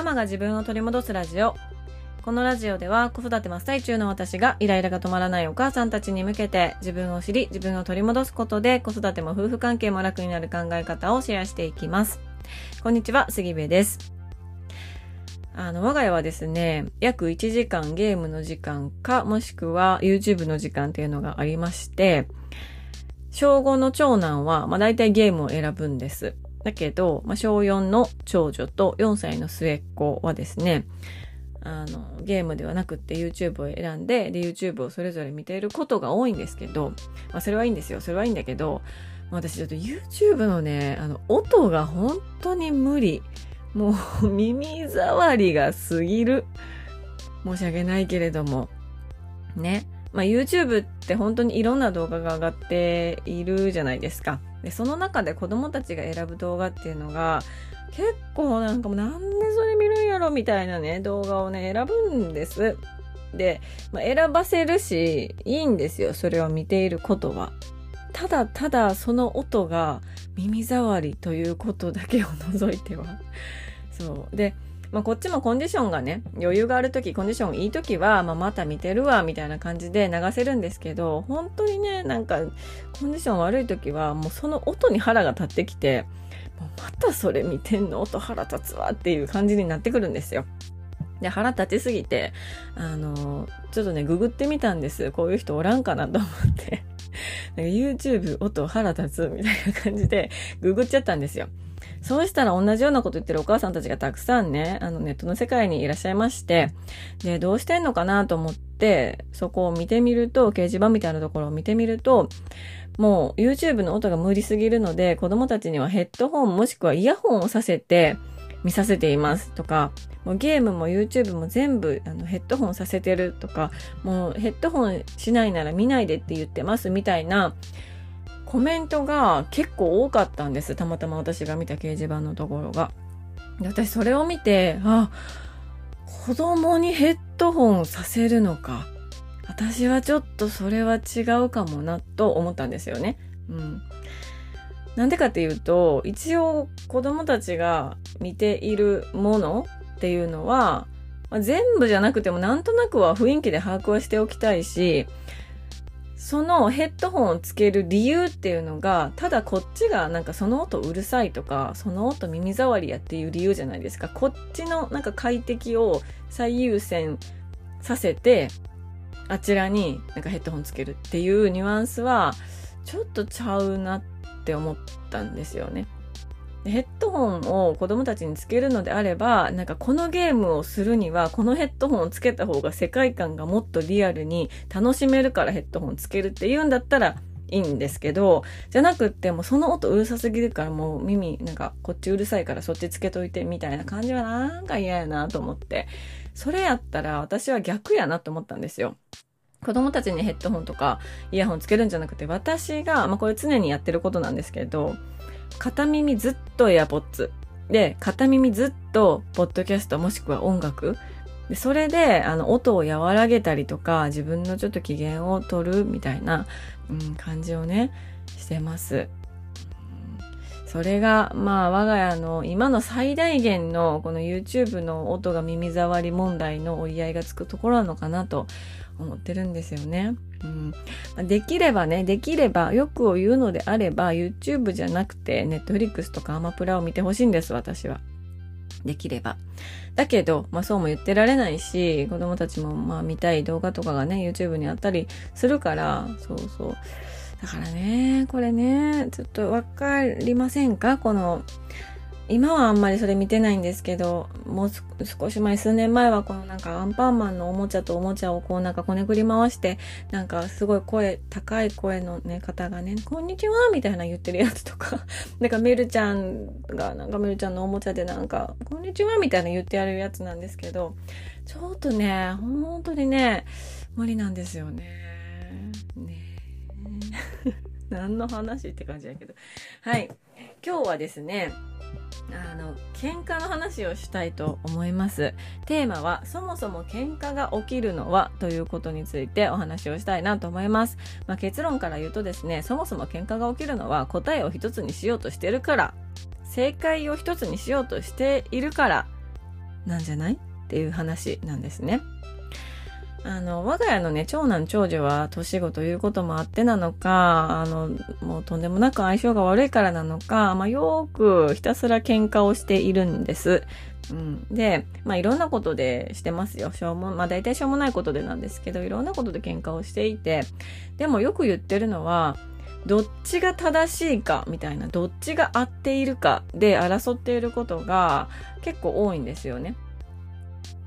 ママが自分を取り戻すラジオ。このラジオでは子育て真っ最中の私がイライラが止まらないお母さんたちに向けて自分を知り自分を取り戻すことで子育ても夫婦関係も楽になる考え方をシェアしていきます。こんにちは杉部です。あの我が家はですね約1時間ゲームの時間かもしくは YouTube の時間っていうのがありまして小5の長男は、まあ、大体ゲームを選ぶんです。だけど、まあ、小4の長女と4歳の末っ子はですね、あの、ゲームではなくって YouTube を選んで、で、YouTube をそれぞれ見ていることが多いんですけど、まあ、それはいいんですよ。それはいいんだけど、私ちょっと YouTube のね、あの、音が本当に無理。もう 耳障りが過ぎる。申し訳ないけれども。ね。まあ、YouTube って本当にいろんな動画が上がっているじゃないですか。で、その中で子供たちが選ぶ動画っていうのが、結構なんかもうなんでそれ見るんやろみたいなね、動画をね、選ぶんです。で、まあ、選ばせるし、いいんですよ。それを見ていることは。ただただその音が耳障りということだけを 除いては。そう。で、まあ、こっちもコンディションがね、余裕がある時、コンディションいい時は、まあ、また見てるわ、みたいな感じで流せるんですけど、本当にね、なんか、コンディション悪い時は、もうその音に腹が立ってきて、またそれ見てんの？音腹立つわっていう感じになってくるんですよ。で、腹立ちすぎて、あの、ちょっとね、ググってみたんです。こういう人おらんかなと思って。YouTube 音腹立つみたいな感じでググっちゃったんですよ。そうしたら同じようなこと言ってるお母さんたちがたくさんね、あのネットの世界にいらっしゃいまして、で、どうしてんのかなと思って、そこを見てみると、掲示板みたいなところを見てみると、もう YouTube の音が無理すぎるので、子供たちにはヘッドホンもしくはイヤホンをさせて見させていますとか、もうゲームも YouTube も全部あのヘッドホンさせてるとか、もうヘッドホンしないなら見ないでって言ってますみたいな、コメントが結構多かったんです。たまたま私が見た掲示板のところが。で私それを見て、あ、子供にヘッドホンさせるのか。私はちょっとそれは違うかもなと思ったんですよね。うん。なんでかっていうと、一応子供たちが見ているものっていうのは、まあ、全部じゃなくてもなんとなくは雰囲気で把握はしておきたいし、そのヘッドホンをつける理由っていうのが、ただこっちがなんかその音うるさいとか、その音耳障りやっていう理由じゃないですか。こっちのなんか快適を最優先させて、あちらになんかヘッドホンつけるっていうニュアンスは、ちょっとちゃうなって思ったんですよね。ヘッドホンを子供たちにつけるのであれば、なんかこのゲームをするには、このヘッドホンをつけた方が世界観がもっとリアルに楽しめるからヘッドホンつけるって言うんだったらいいんですけど、じゃなくってもその音うるさすぎるからもう耳なんかこっちうるさいからそっちつけといてみたいな感じはなんか嫌やなと思って、それやったら私は逆やなと思ったんですよ。子供たちにヘッドホンとかイヤホンつけるんじゃなくて私が、まあこれ常にやってることなんですけど、片耳ずっとエアポッツ。で、片耳ずっとポッドキャストもしくは音楽。でそれで、あの、音を和らげたりとか、自分のちょっと機嫌を取るみたいな、うん、感じをね、してます。それが、まあ、我が家の今の最大限のこの YouTube の音が耳障り問題の折り合いがつくところなのかなと思ってるんですよね。うん、できればね、できれば、よくを言うのであれば、YouTube じゃなくて、Netflix とかアマプラを見てほしいんです、私は。できれば。だけど、まあそうも言ってられないし、子供たちもまあ見たい動画とかがね、YouTube にあったりするから、そうそう。だからね、これね、ちょっとわかりませんか？この、今はあんまりそれ見てないんですけど、もう少し前、数年前はこのなんかアンパンマンのおもちゃとおもちゃをこうなんかこねくり回して、なんかすごい声、高い声のね、方がね、こんにちはみたいな言ってるやつとか、なんかメルちゃんが、なんかメルちゃんのおもちゃでなんか、こんにちはみたいな言ってやるやつなんですけど、ちょっとね、本当にね、無理なんですよね。ね 何の話って感じだけど。はい。今日はですね、あの喧嘩の話をしたいと思いますテーマはそもそも喧嘩が起きるのはということについてお話をしたいなと思います、まあ、結論から言うとですねそもそも喧嘩が起きるのは答えを一つにしようとしてるから正解を一つにしようとしているからなんじゃない？っていう話なんですね。あの、我が家のね、長男長女は年子ということもあってなのか、あの、もうとんでもなく相性が悪いからなのか、まあ、よくひたすら喧嘩をしているんです。うん、で、まあ、いろんなことでしてますよ。しょうも、まあ、大体しょうもないことでなんですけど、いろんなことで喧嘩をしていて、でもよく言ってるのは、どっちが正しいかみたいな、どっちが合っているかで争っていることが結構多いんですよね。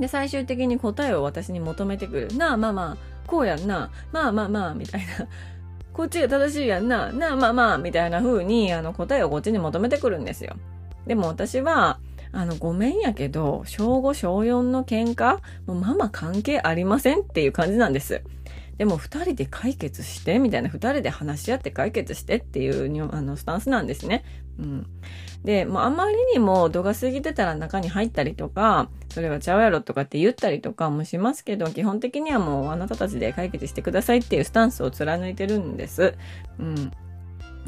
で、最終的に答えを私に求めてくる。なあ、まあまあ、こうやんな。まあまあまあ、みたいな。こっちが正しいやんな。なあ、まあまあ、みたいな風に、あの、答えをこっちに求めてくるんですよ。でも私は、あの、ごめんやけど、小5、小4の喧嘩もうママ関係ありませんっていう感じなんです。でも二人で解決してみたいな二人で話し合って解決してっていうあのスタンスなんですね。うん。で、もうあまりにも度が過ぎてたら中に入ったりとか、それはちゃうやろとかって言ったりとかもしますけど、基本的にはもうあなたたちで解決してくださいっていうスタンスを貫いてるんです。うん。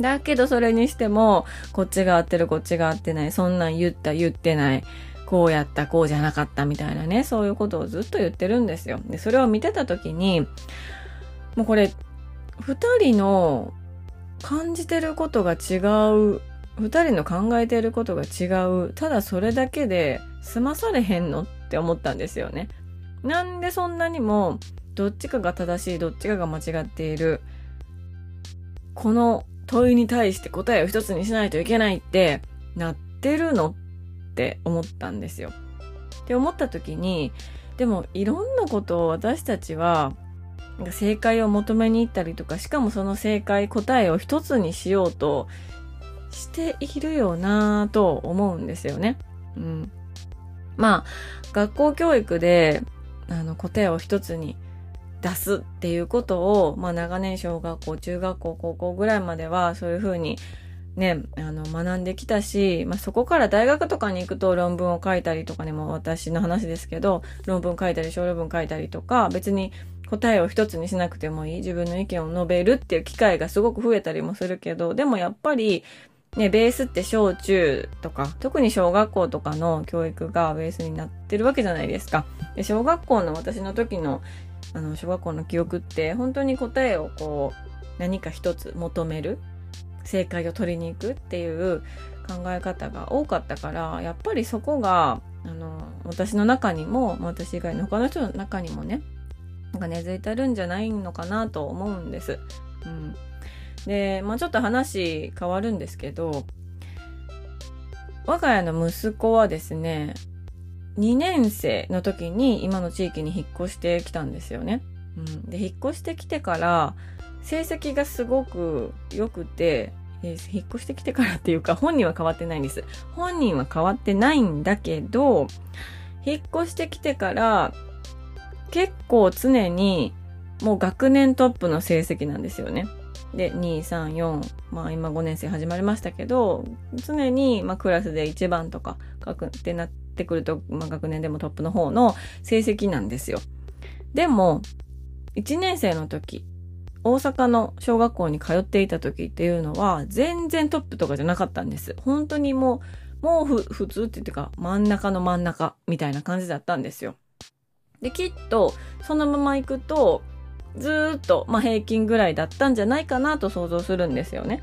だけどそれにしても、こっちが合ってるこっちが合ってない、そんなん言った言ってない。こうやった、こうじゃなかったみたいなね、そういうことをずっと言ってるんですよ。で、それを見てた時に、もうこれ、二人の感じてることが違う、二人の考えてることが違う、ただそれだけで済まされへんのって思ったんですよね。なんでそんなにも、どっちかが正しい、どっちかが間違っている、この問いに対して答えを一つにしないといけないってなってるのって思ったんですよ。って思った時に、でもいろんなことを私たちは正解を求めに行ったりとか、しかもその正解、答えを一つにしようとしているよなぁと思うんですよね。うん。まあ、学校教育で、あの、答えを一つに出すっていうことを、まあ長年小学校、中学校、高校ぐらいまではそういうふうにね、あの、学んできたし、まあ、そこから大学とかに行くと論文を書いたりとかね、も私の話ですけど、論文書いたり小論文書いたりとか、別に答えを一つにしなくてもいい自分の意見を述べるっていう機会がすごく増えたりもするけど、でもやっぱり、ね、ベースって小中とか、特に小学校とかの教育がベースになってるわけじゃないですか。で小学校の私の時の、あの、小学校の記憶って、本当に答えをこう、何か一つ求める。正解を取りに行くっていう考え方が多かったから、やっぱりそこが、あの、私の中にも、私以外の他の人の中にもね、なんか根付いてるんじゃないのかなと思うんです。うん。で、まあちょっと話変わるんですけど、我が家の息子はですね、2年生の時に今の地域に引っ越してきたんですよね。うん、で、引っ越してきてから、成績がすごく良くて、えー、引っ越してきてからっていうか、本人は変わってないんです。本人は変わってないんだけど、引っ越してきてから、結構常にもう学年トップの成績なんですよね。で、2、3、4、まあ今5年生始まりましたけど、常にまあクラスで1番とか、学ってなってくると、まあ学年でもトップの方の成績なんですよ。でも、1年生の時、大阪の小学校に通っていた時っていうのは、全然トップとかじゃなかったんです。本当にもう、もう普通って言ってか、真ん中の真ん中みたいな感じだったんですよ。で、きっと、そのまま行くと、ずっと、まあ、平均ぐらいだったんじゃないかなと想像するんですよね。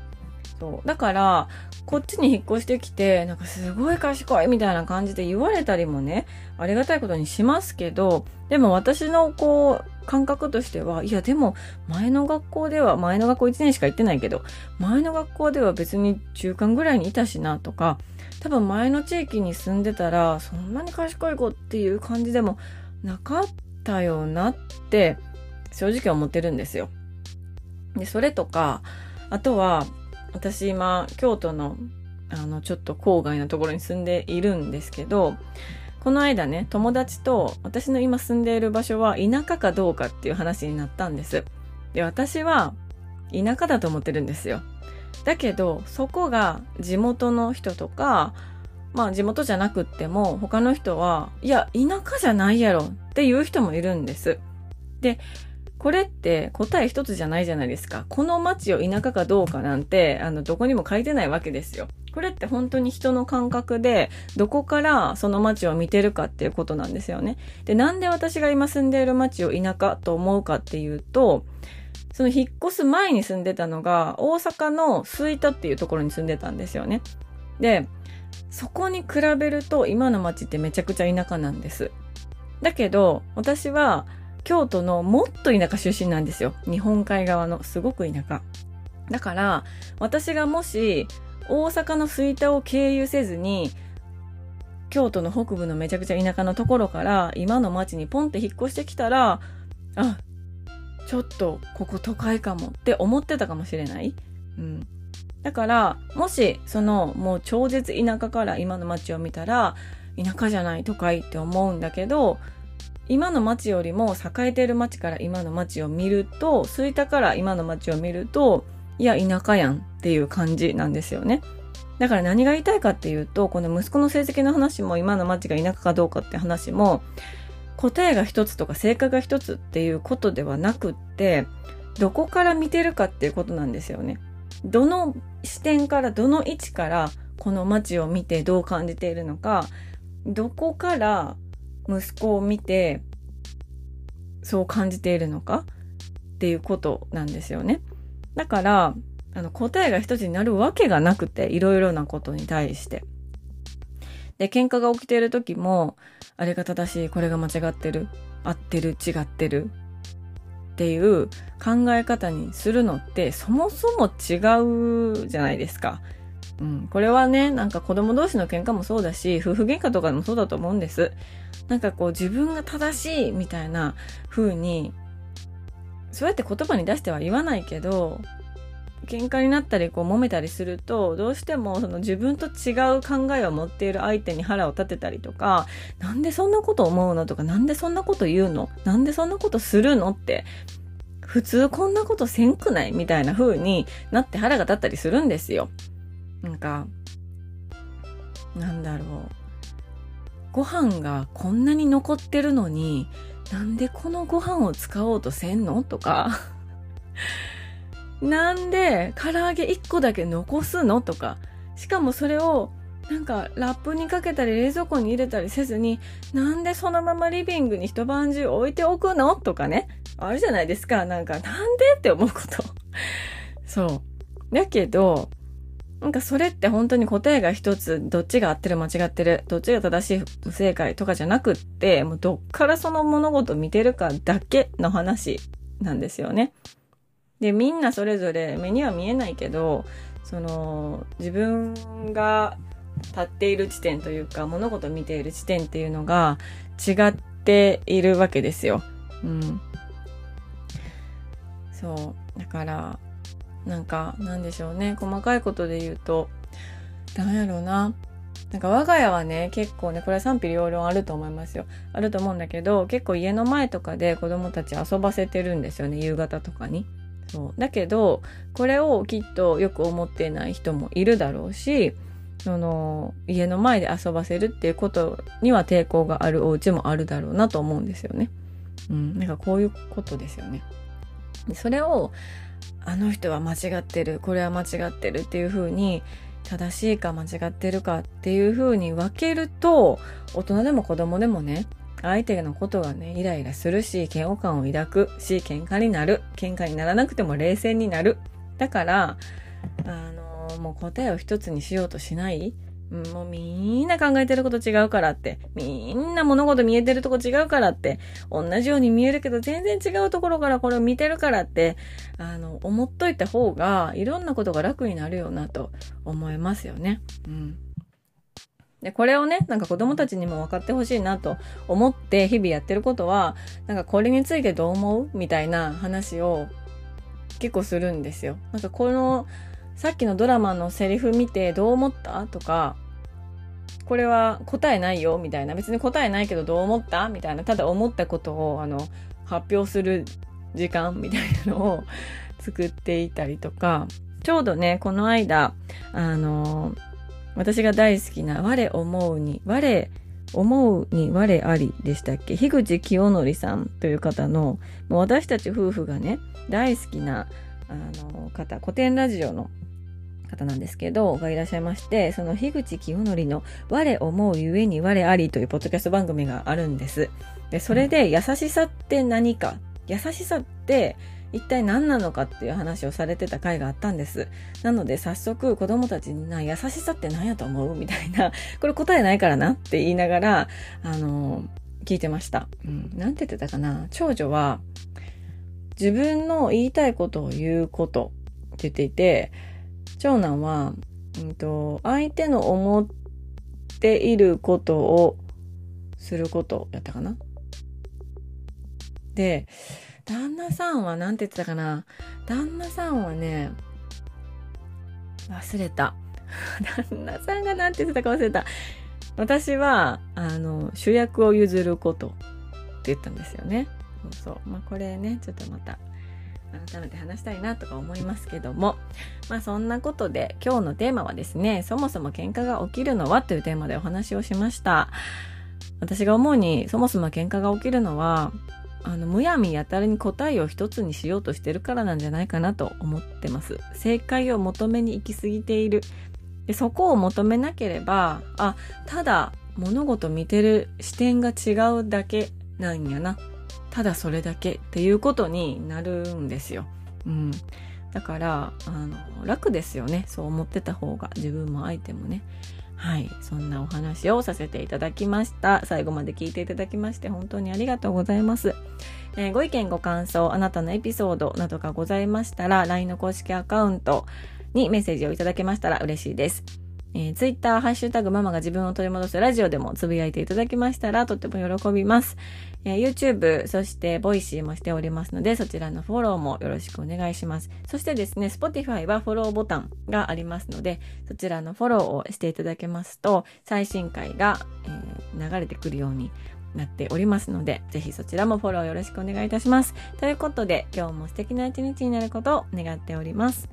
そう。だから、こっちに引っ越してきて、なんかすごい賢いみたいな感じで言われたりもね、ありがたいことにしますけど、でも私のこう、感覚としては、いやでも、前の学校では、前の学校1年しか行ってないけど、前の学校では別に中間ぐらいにいたしなとか、多分前の地域に住んでたら、そんなに賢い子っていう感じでもなかったよなって正直思ってるんですよ。で、それとか、あとは、私今、京都の、あの、ちょっと郊外のところに住んでいるんですけど、この間ね、友達と私の今住んでいる場所は田舎かどうかっていう話になったんです。で、私は田舎だと思ってるんですよ。だけど、そこが地元の人とか、まあ地元じゃなくっても他の人は、いや、田舎じゃないやろっていう人もいるんです。で、これって答え一つじゃないじゃないですか。この街を田舎かどうかなんて、あの、どこにも書いてないわけですよ。これって本当に人の感覚で、どこからその街を見てるかっていうことなんですよね。で、なんで私が今住んでいる街を田舎と思うかっていうと、その引っ越す前に住んでたのが、大阪の吹田っていうところに住んでたんですよね。で、そこに比べると今の街ってめちゃくちゃ田舎なんです。だけど、私は京都のもっと田舎出身なんですよ。日本海側のすごく田舎。だから、私がもし大阪の吹田を経由せずに、京都の北部のめちゃくちゃ田舎のところから今の町にポンって引っ越してきたら、あ、ちょっとここ都会かもって思ってたかもしれない。うん。だから、もし、その、もう超絶田舎から今の街を見たら、田舎じゃない都会って思うんだけど、今の街よりも栄えてる街から今の街を見ると、吹田から今の街を見ると、いや、田舎やんっていう感じなんですよね。だから何が言いたいかっていうと、この息子の成績の話も今の街が田舎かどうかって話も、答えが一つとか正解が一つっていうことではなくって、どこから見てるかっていうことなんですよね。どの視点からどの位置からこの街を見てどう感じているのか、どこから息子を見てそう感じているのかっていうことなんですよね。だから、あの答えが一つになるわけがなくて、いろいろなことに対して。で、喧嘩が起きている時も、あれが正しい、これが間違ってる、合ってる、違ってるっていう考え方にするのってそもそも違うじゃないですか。うん、これはね、なんか子供同士の喧嘩もそうだし、夫婦喧嘩とかでもそうだと思うんです。なんかこう自分が正しいみたいな風に、そうやって言葉に出しては言わないけど、喧嘩になったりこう揉めたりするとどうしてもその自分と違う考えを持っている相手に腹を立てたりとかなんでそんなこと思うのとかなんでそんなこと言うの？なんでそんなことするのって普通こんなことせんくないみたいな風になって腹が立ったりするんですよ。なんか、なんだろう。ご飯がこんなに残ってるのに、なんでこのご飯を使おうとせんの？とか、なんで唐揚げ1個だけ残すの？とか、しかもそれをなんかラップにかけたり冷蔵庫に入れたりせずに、なんでそのままリビングに一晩中置いておくの？とかね。あるじゃないですか。なんか、なんでって思うこと。そう。だけど、なんかそれって本当に答えが一つ、どっちが合ってる間違ってる、どっちが正しい不正解とかじゃなくって、もうどっからその物事見てるかだけの話なんですよね。で、みんなそれぞれ目には見えないけど、その、自分が立っている地点というか、物事を見ている地点っていうのが違っているわけですよ。うん。そう。だから、なんか、なんでしょうね。細かいことで言うと、なんやろうな。なんか我が家はね、結構ね、これは賛否両論あると思いますよ。あると思うんだけど、結構家の前とかで子供たち遊ばせてるんですよね、夕方とかに。そう。だけど、これをきっとよく思っていない人もいるだろうし、その、家の前で遊ばせるっていうことには抵抗があるお家もあるだろうなと思うんですよね。うん。なんかこういうことですよね。それを、あの人は間違ってる、これは間違ってるっていう風に、正しいか間違ってるかっていう風に分けると、大人でも子供でもね、相手のことがね、イライラするし、嫌悪感を抱くし、喧嘩になる。喧嘩にならなくても冷静になる。だから、あのー、もう答えを一つにしようとしないもうみんな考えてること違うからって、みんな物事見えてるとこ違うからって、同じように見えるけど全然違うところからこれを見てるからって、あの、思っといた方が、いろんなことが楽になるよなと思いますよね。うん。で、これをね、なんか子供たちにも分かってほしいなと思って日々やってることは、なんかこれについてどう思うみたいな話を結構するんですよ。なんかこの、さっきのドラマのセリフ見てどう思ったとか、これは答えないよみたいな、別に答えないけどどう思ったみたいな、ただ思ったことをあの発表する時間みたいなのを 作っていたりとか、ちょうどね、この間、あの、私が大好きな我思うに、我思うに我ありでしたっけ？樋口清則さんという方のもう私たち夫婦がね大好きなあの方古典ラジオの方なんですけどがいらっしゃいましてその樋口清則の「我思うゆえに我あり」というポッドキャスト番組があるんです。でそれで優しさって何か？優しさって一体何なのかっていう話をされてた回があったんです。なので早速子供たちにな、優しさって何やと思うみたいな、これ答えないからなって言いながら、あの、聞いてました。うん。なんて言ってたかな長女は、自分の言いたいことを言うことって言っていて、長男は、うんと、相手の思っていることをすることやったかなで、旦那さんは何て言ってたかな？旦那さんはね、忘れた。旦那さんが何て言ってたか忘れた。私は、あの、主役を譲ることって言ったんですよね。そうそう。まあこれね、ちょっとまた改めて話したいなとか思いますけどもまあそんなことで今日のテーマはですねそもそも喧嘩が起きるのはというテーマでお話をしました私が思うにそもそも喧嘩が起きるのはあのむやみやたらに答えを一つにしようとしてるからなんじゃないかなと思ってます。正解を求めに行き過ぎている。でそこを求めなければあただ物事見てる視点が違うだけなんやな。ただそれだけっていうことになるんですよ。うん、だからあの楽ですよね。そう思ってた方が。自分も相手もね。はい。そんなお話をさせていただきました。最後まで聞いていただきまして本当にありがとうございます。えー、ご意見ご感想、あなたのエピソードなどがございましたら、LINE の公式アカウントにメッセージをいただけましたら嬉しいです。えー、Twitter、ハッシュタグママが自分を取り戻すラジオでもつぶやいていただきましたらとっても喜びます。えー、YouTube、そして Voicy もしておりますので、そちらのフォローもよろしくお願いします。そしてですね、Spotify はフォローボタンがありますので、そちらのフォローをしていただけますと、最新回が、えー、流れてくるようになっておりますので、ぜひそちらもフォローよろしくお願いいたします。ということで、今日も素敵な一日になることを願っております。